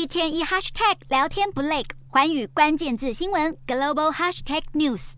一天一 hashtag 聊天不累，环宇关键字新闻 global hashtag news。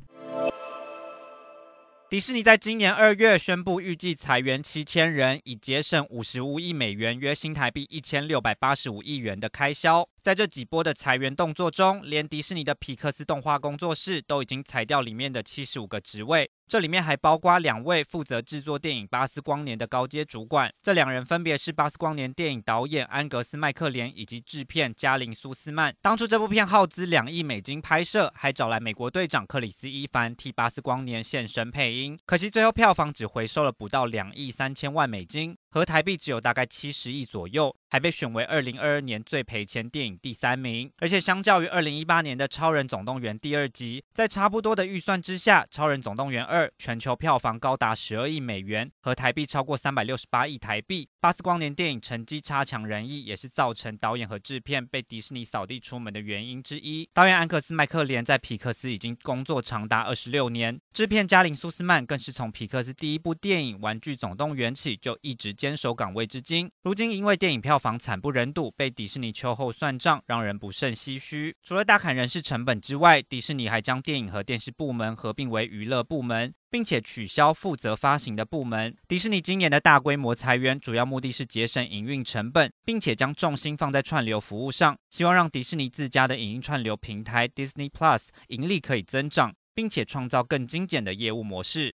迪士尼在今年二月宣布，预计裁员七千人，以节省五十五亿美元（约新台币一千六百八十五亿元）的开销。在这几波的裁员动作中，连迪士尼的皮克斯动画工作室都已经裁掉里面的七十五个职位，这里面还包括两位负责制作电影《巴斯光年》的高阶主管。这两人分别是《巴斯光年》电影导演安格斯麦克连以及制片加林苏斯曼。当初这部片耗资两亿美金拍摄，还找来美国队长克里斯伊凡替《巴斯光年》现身配音，可惜最后票房只回收了不到两亿三千万美金。合台币只有大概七十亿左右，还被选为二零二二年最赔钱电影第三名。而且相较于二零一八年的《超人总动员》第二集，在差不多的预算之下，《超人总动员二》全球票房高达十二亿美元，合台币超过三百六十八亿台币。《巴斯光年》电影成绩差强人意，也是造成导演和制片被迪士尼扫地出门的原因之一。导演安克斯麦克连在皮克斯已经工作长达二十六年，制片加林苏斯曼更是从皮克斯第一部电影《玩具总动员》起就一直。坚守岗位至今，如今因为电影票房惨不忍睹，被迪士尼秋后算账，让人不胜唏嘘。除了大砍人事成本之外，迪士尼还将电影和电视部门合并为娱乐部门，并且取消负责发行的部门。迪士尼今年的大规模裁员，主要目的是节省营运成本，并且将重心放在串流服务上，希望让迪士尼自家的影音串流平台 Disney Plus 盈利可以增长，并且创造更精简的业务模式。